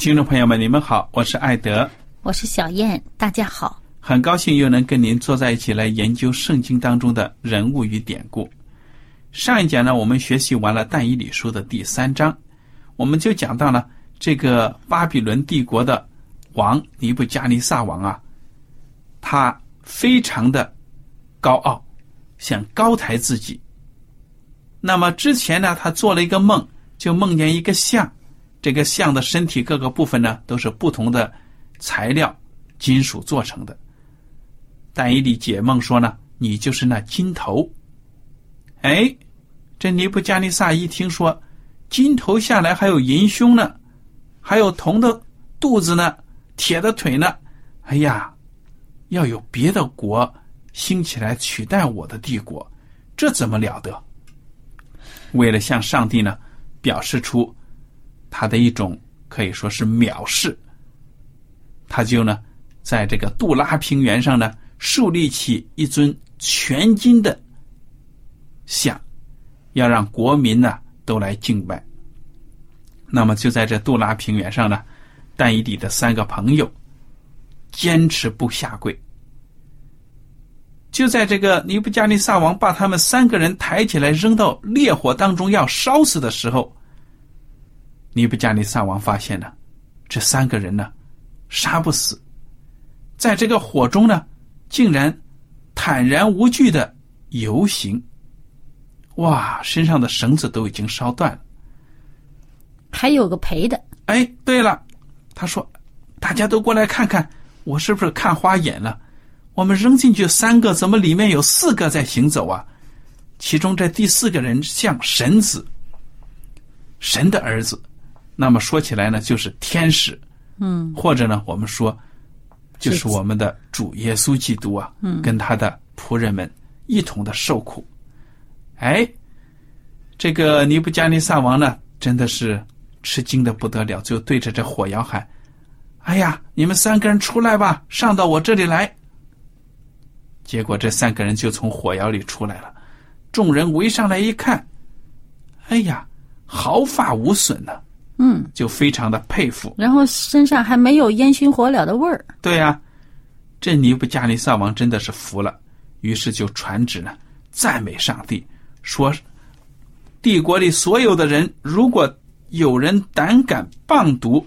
听众朋友们，你们好，我是艾德，我是小燕，大家好，很高兴又能跟您坐在一起来研究圣经当中的人物与典故。上一讲呢，我们学习完了但以理书的第三章，我们就讲到了这个巴比伦帝国的王尼布加尼撒王啊，他非常的高傲，想高抬自己。那么之前呢，他做了一个梦，就梦见一个像，这个像的身体各个部分呢，都是不同的材料金属做成的。但以理解梦说呢，你就是那金头。哎，这尼布加尼撒一听说金头下来还有银胸呢，还有铜的肚子呢，铁的腿呢，哎呀，要有别的国兴起来取代我的帝国，这怎么了得？为了向上帝呢表示出他的一种可以说是藐视，他就呢在这个杜拉平原上呢树立起一尊全金的。像，要让国民呢都来敬拜。那么就在这杜拉平原上呢，但以理的三个朋友坚持不下跪。就在这个尼布加尼撒王把他们三个人抬起来扔到烈火当中要烧死的时候，尼布加尼撒王发现呢，这三个人呢杀不死，在这个火中呢，竟然坦然无惧的游行。哇，身上的绳子都已经烧断了，还有个陪的。哎，对了，他说：“大家都过来看看，我是不是看花眼了？我们扔进去三个，怎么里面有四个在行走啊？其中这第四个人像神子，神的儿子。那么说起来呢，就是天使。嗯，或者呢，我们说就是我们的主耶稣基督啊，跟他的仆人们一同的受苦。”哎，这个尼布加尼撒王呢，真的是吃惊的不得了，就对着这火窑喊：“哎呀，你们三个人出来吧，上到我这里来。”结果这三个人就从火窑里出来了，众人围上来一看，哎呀，毫发无损呢，嗯，就非常的佩服。然后身上还没有烟熏火燎的味儿。对呀，这尼布加尼撒王真的是服了，于是就传旨呢，赞美上帝。说，帝国里所有的人，如果有人胆敢谤读、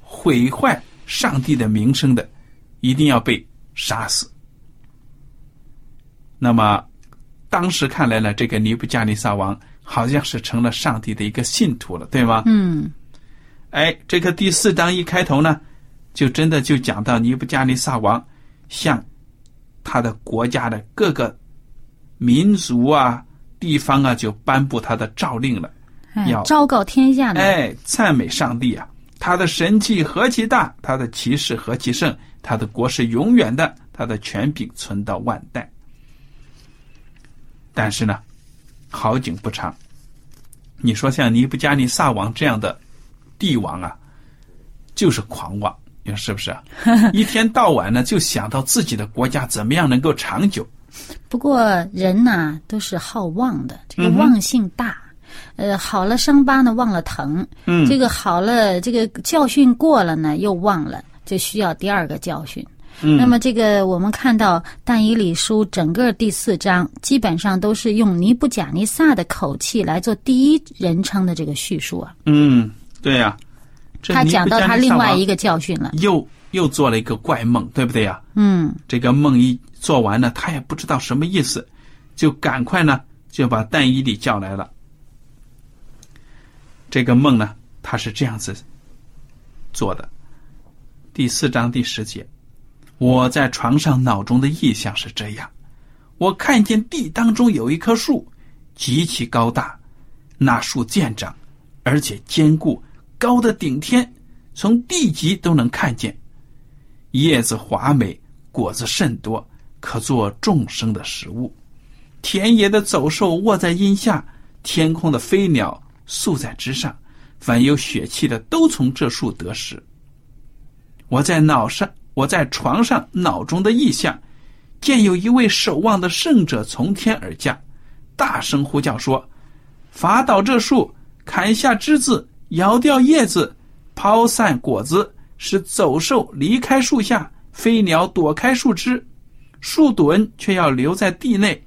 毁坏上帝的名声的，一定要被杀死。那么，当时看来呢，这个尼布加尼撒王好像是成了上帝的一个信徒了，对吗？嗯。哎，这个第四章一开头呢，就真的就讲到尼布加尼撒王向他的国家的各个民族啊。地方啊，就颁布他的诏令了，要昭告天下哎，赞美上帝啊，他的神迹何其大，他的骑士何其盛，他的国是永远的，他的权柄存到万代。但是呢，好景不长。你说像尼布加尼撒王这样的帝王啊，就是狂妄，你说是不是？一天到晚呢，就想到自己的国家怎么样能够长久。不过人呐，都是好忘的，这个忘性大。呃，好了伤疤呢，忘了疼。嗯，这个好了，这个教训过了呢，又忘了，就需要第二个教训。嗯，那么这个我们看到但以理书整个第四章，基本上都是用尼布甲尼撒的口气来做第一人称的这个叙述啊。嗯，对呀。他讲到他另外一个教训了，又又做了一个怪梦，对不对呀？嗯，这个梦一做完呢，他也不知道什么意思，就赶快呢就把但以理叫来了。这个梦呢，他是这样子做的。第四章第十节，我在床上脑中的意象是这样：我看见地当中有一棵树，极其高大，那树健长，而且坚固，高的顶天，从地极都能看见。叶子华美，果子甚多，可做众生的食物。田野的走兽卧在荫下，天空的飞鸟。宿在枝上，凡有血气的都从这树得食。我在脑上，我在床上，脑中的意象，见有一位守望的圣者从天而降，大声呼叫说：“伐倒这树，砍下枝子，摇掉叶子，抛散果子，使走兽离开树下，飞鸟躲开树枝，树墩却要留在地内，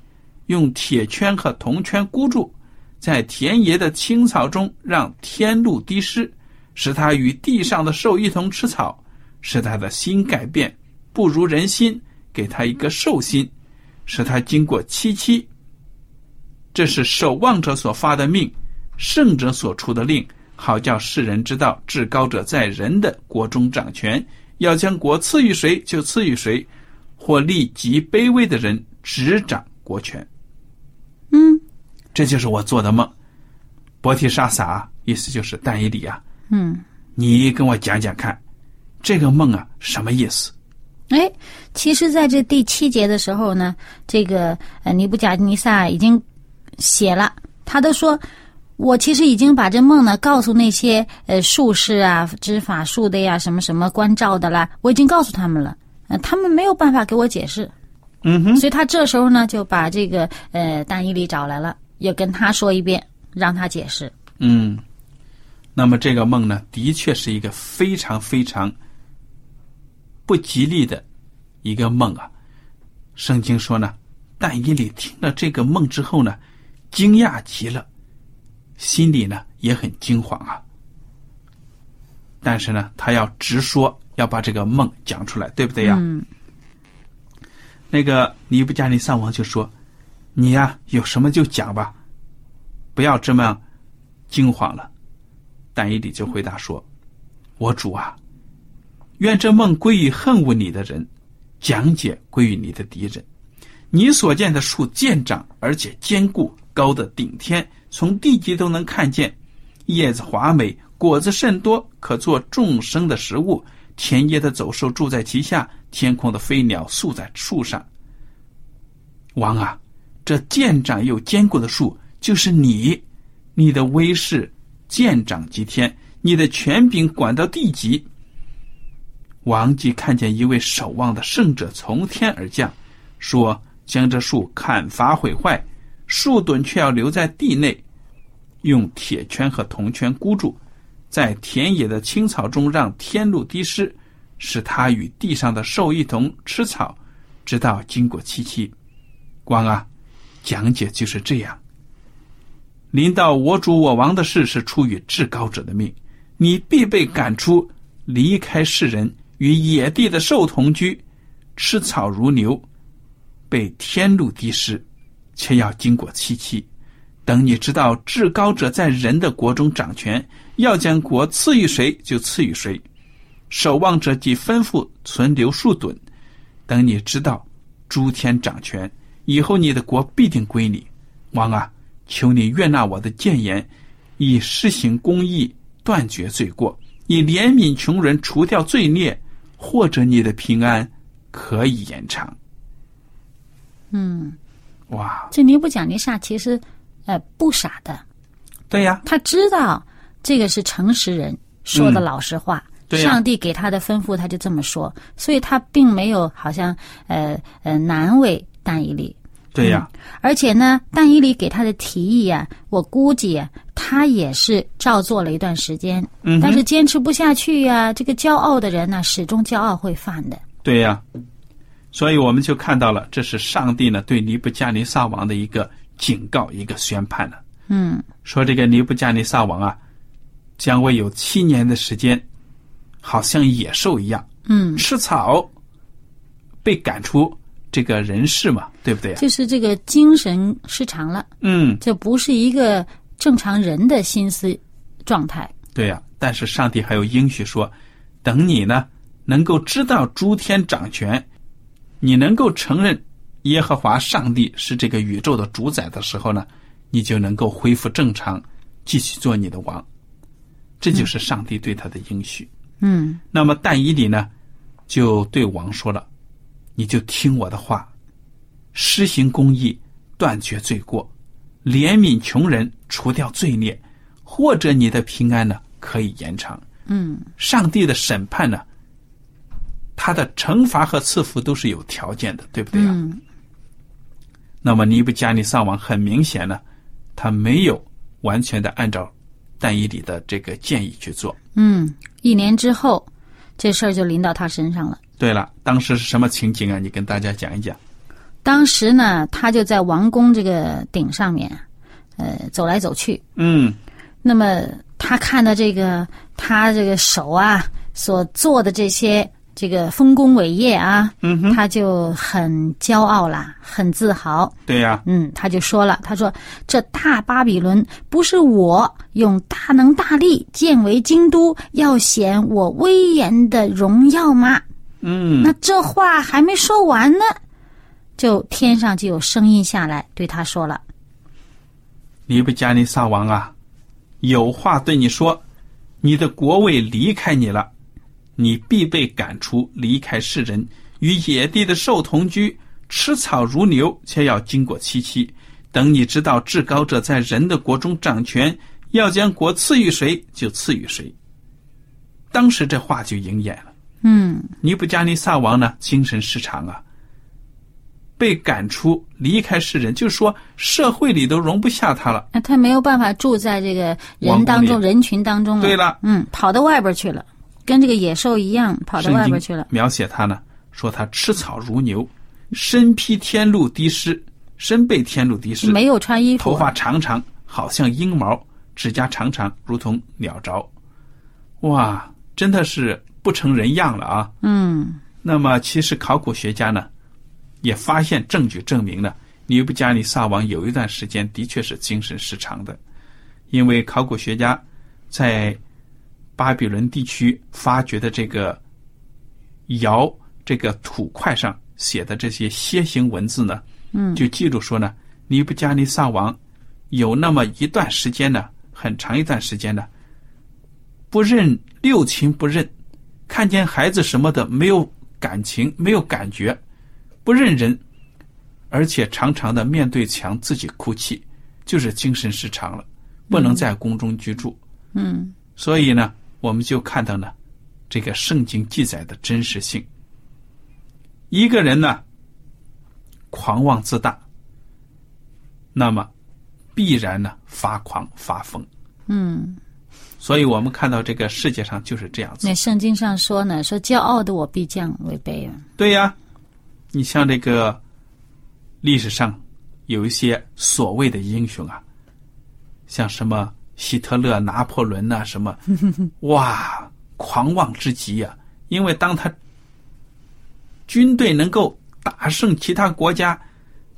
用铁圈和铜圈箍住。”在田野的青草中，让天露滴湿，使它与地上的兽一同吃草，使他的心改变，不如人心，给他一个兽心，使他经过七七。这是守望者所发的命，圣者所出的令，好叫世人知道至高者在人的国中掌权，要将国赐予谁就赐予谁，或立极卑微的人执掌国权。嗯。这就是我做的梦，伯提沙撒，意思就是但以理啊。嗯，你跟我讲讲看，这个梦啊什么意思？哎，其实在这第七节的时候呢，这个呃尼布甲尼撒已经写了，他都说，我其实已经把这梦呢告诉那些呃术士啊、知法术的呀、什么什么关照的啦，我已经告诉他们了，呃，他们没有办法给我解释。嗯哼，所以他这时候呢就把这个呃但以理找来了。又跟他说一遍，让他解释。嗯，那么这个梦呢，的确是一个非常非常不吉利的一个梦啊。圣经说呢，但以理听了这个梦之后呢，惊讶极了，心里呢也很惊慌啊。但是呢，他要直说，要把这个梦讲出来，对不对呀？嗯。那个尼布加尼撒王就说。你呀，有什么就讲吧，不要这么惊慌了。但以理就回答说：“我主啊，愿这梦归于恨恶你的人，讲解归于你的敌人。你所见的树健长，而且坚固，高的顶天，从地极都能看见。叶子华美，果子甚多，可做众生的食物。田野的走兽住在其下，天空的飞鸟宿在树上。王啊！”这健长又坚固的树，就是你，你的威势健长极天，你的权柄管到地极。王即看见一位守望的圣者从天而降，说：“将这树砍伐毁坏，树墩却要留在地内，用铁圈和铜圈箍住，在田野的青草中让天露滴湿，使他与地上的兽一同吃草，直到经过七七。光啊！”讲解就是这样。临到我主我王的事是出于至高者的命，你必被赶出，离开世人，与野地的兽同居，吃草如牛，被天露滴湿，却要经过七七。等你知道至高者在人的国中掌权，要将国赐予谁就赐予谁。守望者即吩咐存留数吨。等你知道诸天掌权。以后你的国必定归你，王啊！求你悦纳我的谏言，以施行公义，断绝罪过，以怜悯穷人，除掉罪孽，或者你的平安可以延长。嗯，哇，这尼布甲尼撒其实呃不傻的，对呀，他知道这个是诚实人说的老实话。上帝给他的吩咐，他就这么说，所以他并没有好像呃呃难为但以理。对呀，而且呢，但以理给他的提议啊，我估计啊，他也是照做了一段时间，嗯但是坚持不下去呀、这个骄傲的人呢，始终骄傲会犯的。对呀，所以我们就看到了，这是上帝呢对尼布加尼撒王的一个警告，一个宣判了。嗯。说这个尼布加尼撒王啊，将会有七年的时间，好像野兽一样嗯，吃草，被赶出这个人世嘛，对不对？就是这个精神失常了，嗯，这不是一个正常人的心思状态。对呀、但是上帝还有应许说，等你呢能够知道诸天掌权，你能够承认耶和华上帝是这个宇宙的主宰的时候呢，你就能够恢复正常，继续做你的王。这就是上帝对他的应许。嗯那么但以理呢，就对王说了：“你就听我的话，施行公义，断绝罪过，怜悯穷人，除掉罪孽，或者你的平安呢可以延长。嗯上帝的审判呢，他的惩罚和赐福都是有条件的，对不对啊？嗯那么尼布加尼撒王很明显呢，他没有完全的按照但以理的这个建议去做。嗯，一年之后，这事儿就临到他身上了。对了，当时是什么情景啊？你跟大家讲一讲。当时呢，他就在王宫这个顶上面，呃，走来走去。嗯，那么他看到这个他这个手啊所做的这些这个丰功伟业啊，嗯，他就很骄傲啦，很自豪。对呀、嗯，他就说了，他说这大巴比伦不是我用大能大力建为京都，要显我威严的荣耀吗？嗯，那这话还没说完呢，就天上就有声音下来对他说了。尼布加尼撒王啊，有话对你说，你的国位离开你了，你必被赶出，离开世人，与野地的兽同居，吃草如牛，且要经过七七。等你知道至高者在人的国中掌权，要将国赐予谁，就赐予谁。当时这话就应验了。嗯尼布加尼撒王呢，精神失常啊，被赶出，离开世人，就是说社会里都容不下他了。那他没有办法住在这个人当中、人群当中了。对了，嗯，跑到外边去了，跟这个野兽一样跑到外边去了。描写他呢，说他吃草如牛，身披天露滴湿，身被天露滴湿，没有穿衣服，头发长长，好像鹰毛，指甲长长，如同鸟爪。哇，真的是不成人样了啊！嗯。那么，其实考古学家呢，也发现证据证明了，尼布加尼撒王有一段时间的确是精神失常的，因为考古学家在巴比伦地区发掘的这个窑这个土块上写的这些楔形文字呢，嗯。就记录说呢，尼布加尼撒王有那么一段时间呢，很长一段时间呢，不认六亲不认，看见孩子什么的没有感情，没有感觉，不认人，而且常常的面对墙自己哭泣，就是精神失常了，不能在宫中居住。嗯所以呢，我们就看到呢，这个圣经记载的真实性。一个人呢，狂妄自大，那么必然呢发狂发疯。嗯。所以我们看到这个世界上就是这样子那。圣经上说呢，说骄傲的我必降为卑啊。对呀，你像这个历史上有一些所谓的英雄啊，像什么希特勒、拿破仑呐、什么，哇，狂妄之极呀、因为当他军队能够打胜其他国家，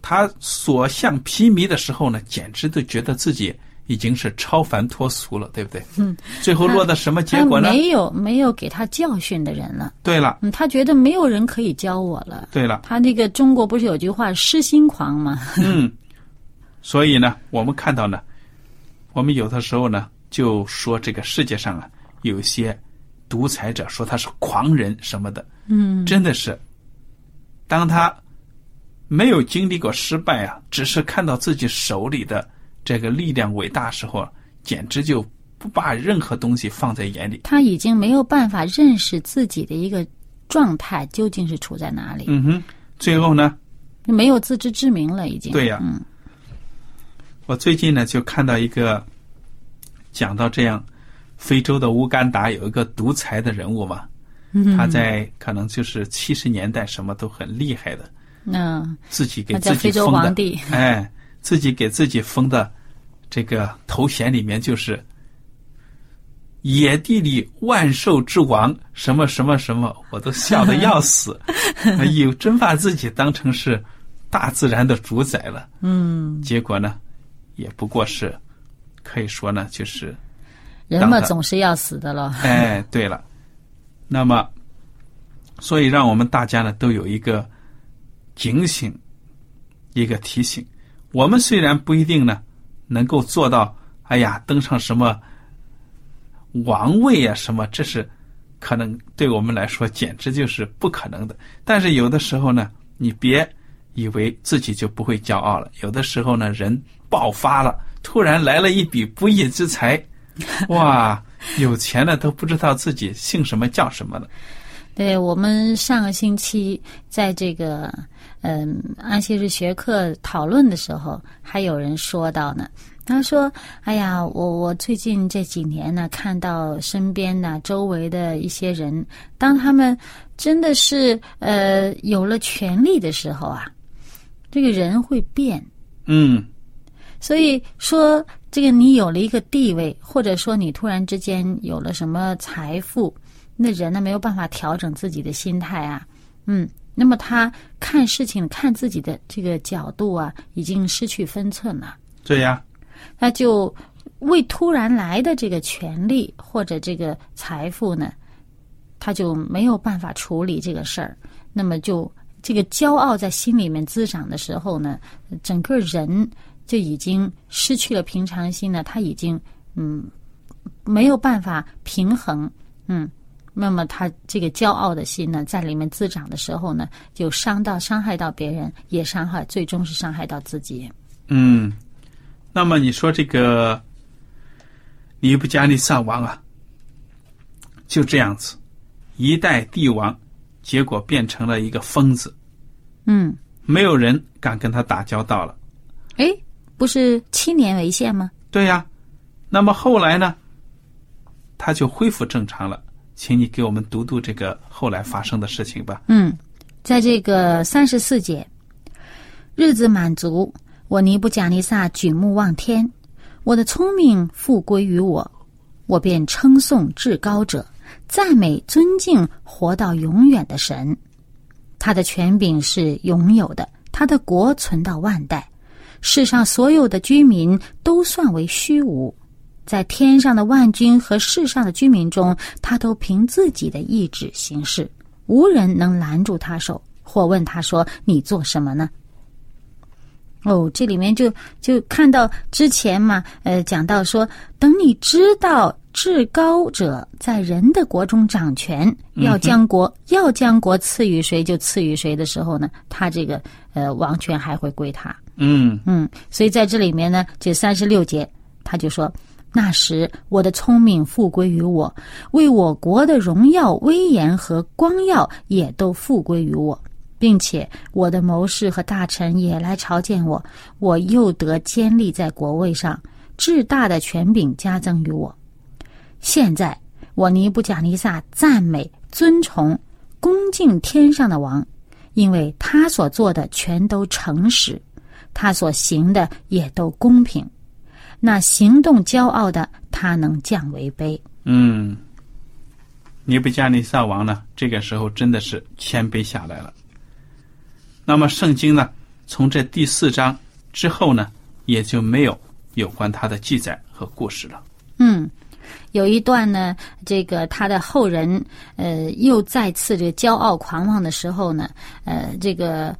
他所向披靡的时候呢，简直都觉得自己已经是超凡脱俗了，对不对？嗯。最后落到什么结果呢？没有没有给他教训的人了，对了，嗯，他觉得没有人可以教我了。对了。他那个中国不是有句话“失心狂”吗？嗯，所以呢，我们看到呢，我们有的时候呢，就说这个世界上啊，有一些独裁者，说他是狂人什么的。嗯，真的是，当他没有经历过失败啊，只是看到自己手里的这个力量伟大时候，简直就不把任何东西放在眼里。他已经没有办法认识自己的一个状态究竟是处在哪里，嗯哼，最后呢，没有自知之明了，已经。对呀。嗯。我最近呢就看到一个讲到这样，非洲的乌干达有一个独裁的人物嘛，嗯，他在可能就是七十年代什么都很厉害的，嗯。自己给自己封的，哎，自己给自己封的这个头衔里面就是野地里万兽之王，什么什么什么，我都笑得要死，哎呦，真把自己当成是大自然的主宰了。嗯，结果呢，也不过是可以说呢，就是人嘛总是要死的了。哎，对了，那么，所以让我们大家呢都有一个警醒，一个提醒。我们虽然不一定呢能够做到，哎呀，登上什么王位啊，什么，这是可能对我们来说简直就是不可能的。但是有的时候呢，你别以为自己就不会骄傲了。有的时候呢，人爆发了，突然来了一笔不义之财，哇，有钱了都不知道自己姓什么叫什么了。对我们上个星期在这个嗯安息日学课讨论的时候，还有人说到呢。他说：“哎呀，我我最近这几年呢，看到身边呢周围的一些人，当他们真的是呃有了权利的时候啊，这个人会变。嗯所以说，这个你有了一个地位，或者说你突然之间有了什么财富，那人呢没有办法调整自己的心态啊，嗯，那么他看事情、看自己的这个角度啊，已经失去分寸了，对呀，他就为突然来的这个权利或者这个财富呢，他就没有办法处理这个事儿，那么就这个骄傲在心里面滋长的时候呢，整个人就已经失去了平常心呢，他已经嗯没有办法平衡，嗯，那么他这个骄傲的心呢，在里面滋长的时候呢，就伤到伤害到别人，也伤害，最终是伤害到自己。嗯。那么你说这个尼布加利撒王啊，就这样子一代帝王，结果变成了一个疯子，嗯，没有人敢跟他打交道了。哎，不是七年为限吗？对呀，那么后来呢，他就恢复正常了。请你给我们读读这个后来发生的事情吧。嗯，在这个三十四节，日子满足，我尼布甲尼撒举目望天，我的聪明复归于我，我便称颂至高者，赞美尊敬活到永远的神。他的权柄是永有的，他的国存到万代。世上所有的居民都算为虚无，在天上的万军和世上的居民中，他都凭自己的意志行事，无人能拦住他手，或问他说：“你做什么呢？”哦，这里面就就看到之前嘛，呃，讲到说，等你知道至高者在人的国中掌权，要将国、要将国赐予谁就赐予谁的时候呢，他这个呃王权还会归他。嗯嗯，所以在这里面呢，这三十六节他就说：“那时我的聪明复归于我，为我国的荣耀、威严和光耀也都复归于我，并且我的谋士和大臣也来朝见我，我又得坚立在国位上，至大的权柄加赠于我。现在我尼布甲尼撒赞美、尊崇、恭敬天上的王，因为他所做的全都诚实。”他所行的也都公平，那行动骄傲的，他能降为卑。嗯，尼布加尼撒王呢，这个时候真的是谦卑下来了。那么圣经呢，从这第四章之后呢，也就没有有关他的记载和故事了。嗯，有一段呢，这个他的后人，呃，又再次这个骄傲狂妄的时候呢，呃，这个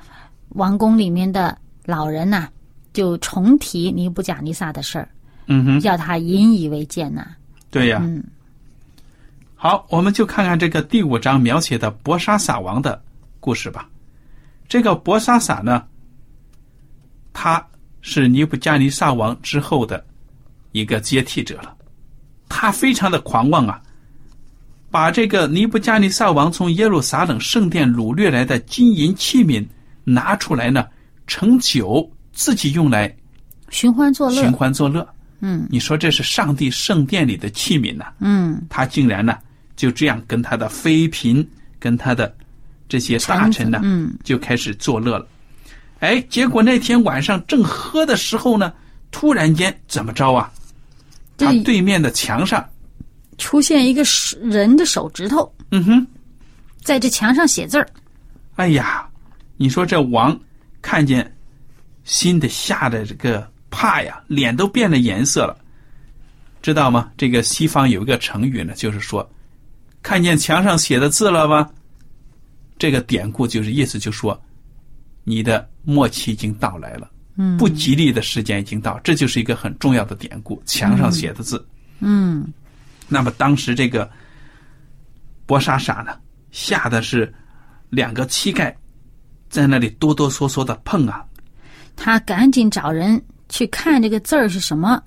王宫里面的老人呐、就重提尼布甲尼撒的事儿，嗯哼，叫他引以为戒呐。对呀。嗯好，我们就看看这个第五章描写的博沙撒王的故事吧。这个博沙撒呢，他是尼布加尼撒王之后的一个接替者了。他非常的狂妄啊，把这个尼布加尼撒王从耶路撒冷圣殿掳掠来的金银器皿拿出来呢，盛酒自己用来寻欢作乐。寻欢作乐。嗯你说这是上帝圣殿里的器皿呐、嗯，他竟然呢就这样跟他的妃嫔、跟他的这些大臣呢，嗯就开始作乐了。哎，结果那天晚上正喝的时候呢，突然间怎么着啊？他对面的墙上，出现一个人的手指头嗯哼，在这墙上写字儿。哎呀，你说这王看见，心的吓得这个怕呀，脸都变了颜色了，知道吗？这个西方有一个成语呢，就是说，看见墙上写的字了吗？这个典故就是意思就说，你的末期已经到来了，嗯不吉利的时间已经到，这就是一个很重要的典故，墙上写的字。嗯那么当时这个博莎莎呢，吓得是两个膝盖在那里哆哆嗦嗦的碰啊他赶紧找人去看这个字儿是什么，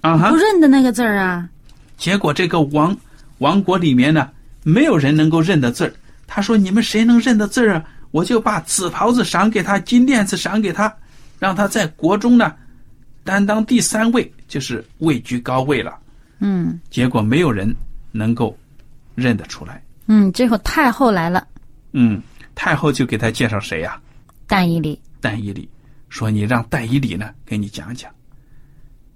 啊哈不！认得那个字儿啊。结果这个王王国里面呢，没有人能够认得字儿。他说：“你们谁能认得字儿啊？我就把紫袍子赏给他，金链子赏给他，让他在国中呢担当第三位，就是位居高位了。”嗯结果没有人能够认得出来。嗯，最后太后来了，嗯，太后就给他介绍谁呀、但以理。但以理说：“你让戴以礼呢给你讲讲。”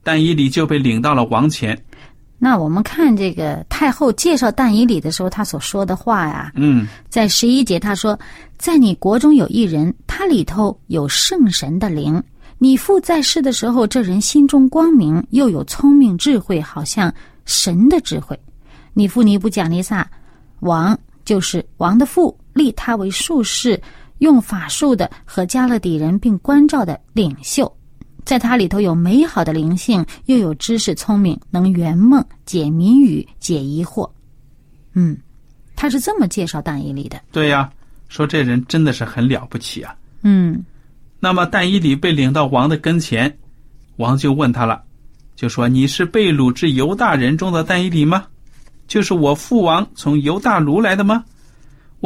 戴以礼就被领到了王前。那我们看这个太后介绍但以理的时候，他所说的话呀，嗯在十一节他说，在你国中有一人，他里头有圣神的灵。你父在世的时候，这人心中光明，又有聪明智慧，好像神的智慧。你父尼布甲尼撒王就是王的父，立他为术士，用法术的和加勒底人并关照的领袖。在他里头有美好的灵性，又有知识聪明，能圆梦、解谜语、解疑惑。嗯，他是这么介绍但以理的。对呀，说这人真的是很了不起啊。嗯那么但以理被领到王的跟前，王就问他了，就说：“你是被掳至犹大人中的但以理吗？就是我父王从犹大掳来的吗？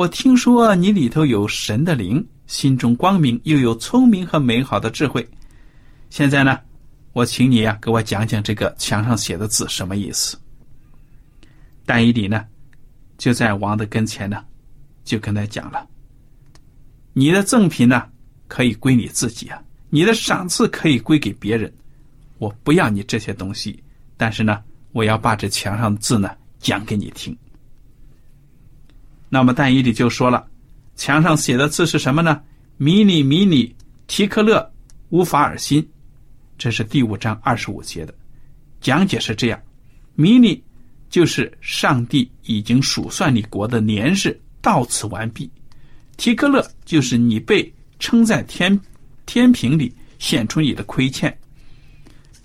我听说你里头有神的灵，心中光明，又有聪明和美好的智慧。现在呢，我请你呀、给我讲讲这个墙上写的字什么意思。”但以理呢，就在王的跟前呢，就跟他讲了：“你的赠品呢？”可以归你自己啊，你的赏赐可以归给别人，我不要你这些东西，但是呢，我要把这墙上的字呢讲给你听。那么但以理就说了，墙上写的字是什么呢？迷你迷你提克勒乌法尔辛，这是第五章二十五节的讲解是这样：迷你就是上帝已经数算你国的年日到此完毕，提克勒就是你被。称在天天平里显出你的亏欠。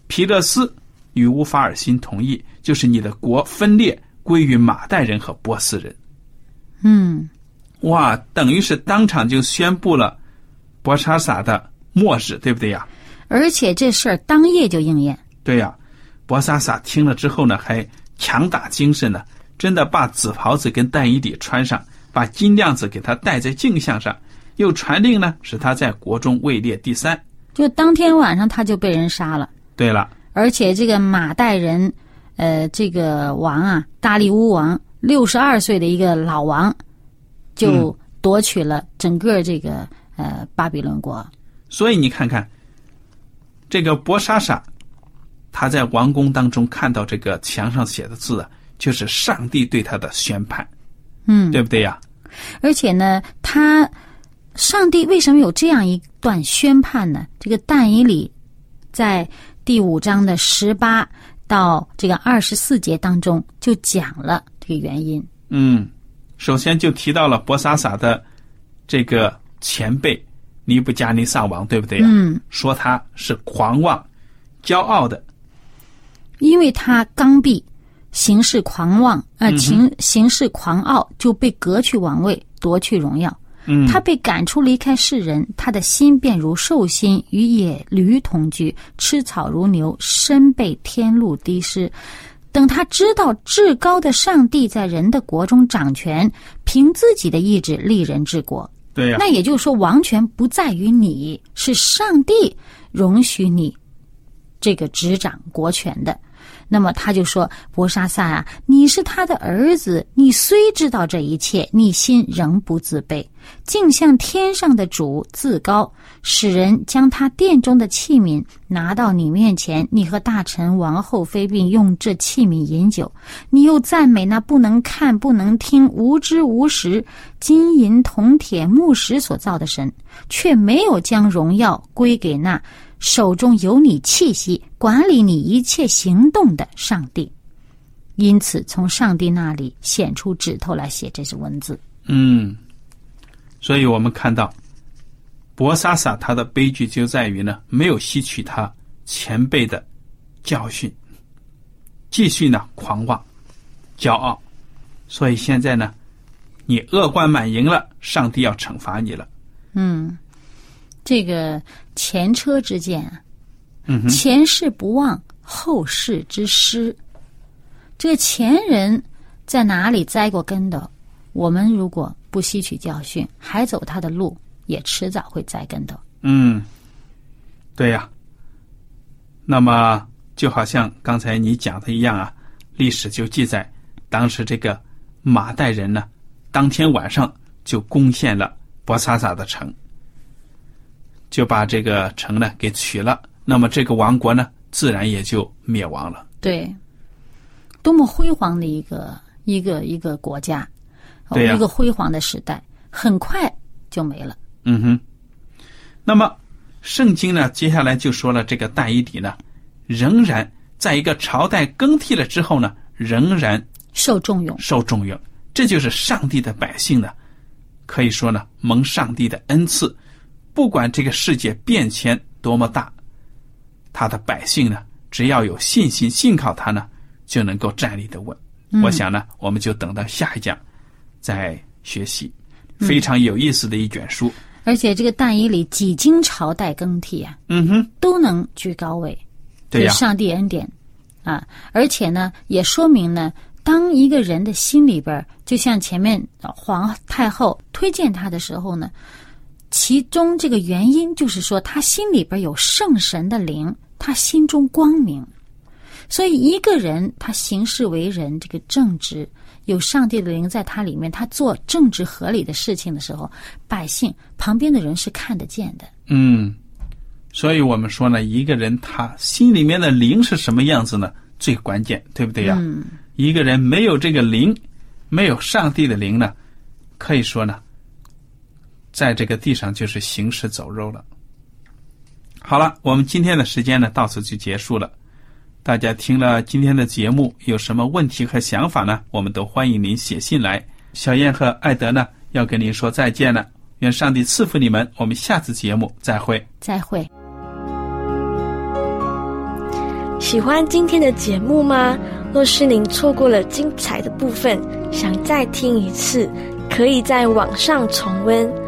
皮勒斯与乌法尔辛同意，就是你的国分裂归于马代人和波斯人。嗯，哇，等于是当场就宣布了博沙撒的末日，对不对呀？而且这事儿当夜就应验。对呀，博萨萨听了之后呢，还强打精神呢，真的把紫袍子跟但以理穿上，把金链子给他戴在颈项上。又传令呢，使他在国中位列第三。就当天晚上他就被人杀了。对了，而且这个马代人，呃，这个王啊，大力乌王，六十二岁的一个老王，就夺取了整个这个、呃巴比伦国。所以你看看，这个博莎莎，他在王宫当中看到这个墙上写的字啊，就是上帝对他的宣判，嗯，对不对呀？而且呢，他。上帝为什么有这样一段宣判呢？这个但以理在第五章的十八到这个二十四节当中就讲了这个原因。嗯，首先就提到了博萨萨的这个前辈尼布加尼撒王，对不对呀？嗯，说他是狂妄、骄傲的，因为他刚愎行事狂妄，呃，行行事狂傲，就被革去王位，夺去荣耀。嗯，他被赶出离开世人，他的心便如兽心，与野驴同居，吃草如牛，身被天路滴湿。等他知道至高的上帝在人的国中掌权，凭自己的意志立人治国。对呀、那也就是说，王权不在于你，是上帝容许你这个执掌国权的。那么他就说：“伯沙撒啊，你是他的儿子，你虽知道这一切，你心仍不自卑，竟向天上的主自高，使人将他殿中的器皿拿到你面前，你和大臣、王后、妃嫔用这器皿饮酒，你又赞美那不能看、不能听、无知无识、金银铜铁木石所造的神，却没有将荣耀归给那。”手中有你气息，管理你一切行动的上帝，因此从上帝那里显出指头来写这些文字。嗯，所以我们看到，博萨萨他的悲剧就在于呢，没有吸取他前辈的教训，继续呢狂妄、骄傲，所以现在呢，你恶贯满盈了，上帝要惩罚你了。嗯，这个前车之鉴啊，嗯，前世不忘，后事之师。这个前人在哪里栽过跟斗？我们如果不吸取教训，还走他的路，也迟早会栽跟斗。嗯，对呀。那么就好像刚才你讲的一样啊，历史就记载，当时这个马代人呢，当天晚上就攻陷了博萨萨的城，就把这个城呢给取了。那么这个王国呢，自然也就灭亡了。对，多么辉煌的一个一个一个国家，哦对呀一个辉煌的时代，很快就没了。嗯哼。那么，圣经呢，接下来就说了，这个大以理呢，仍然在一个朝代更替了之后呢，仍然受重用，受重用。这就是上帝的百姓呢，可以说呢，蒙上帝的恩赐，不管这个世界变迁多么大，他的百姓呢，只要有信心，信靠他呢，就能够站立的稳。我想呢，我们就等到下一讲再学习，非常有意思的一卷书。而且这个但以里几经朝代更替啊，嗯哼，都能居高位，对呀上帝恩典啊！而且呢，也说明呢，当一个人的心里边，就像前面呃皇太后推荐他的时候呢，其中这个原因就是说，他心里边有圣神的灵，他心中光明。所以，一个人他行事为人，这个正直，有上帝的灵在他里面，他做正直合理的事情的时候，百姓旁边的人是看得见的。嗯，所以我们说呢，一个人他心里面的灵是什么样子呢？最关键，对不对呀？嗯，一个人没有这个灵，没有上帝的灵呢，可以说呢，在这个地上就是行尸走肉了。好了，我们今天的时间呢，到此就结束了。大家听了今天的节目，有什么问题和想法呢？我们都欢迎您写信来。小燕和艾德呢，要跟您说再见了。愿上帝赐福你们，我们下次节目再会。再会。喜欢今天的节目吗？若是您错过了精彩的部分，想再听一次，可以在网上重温。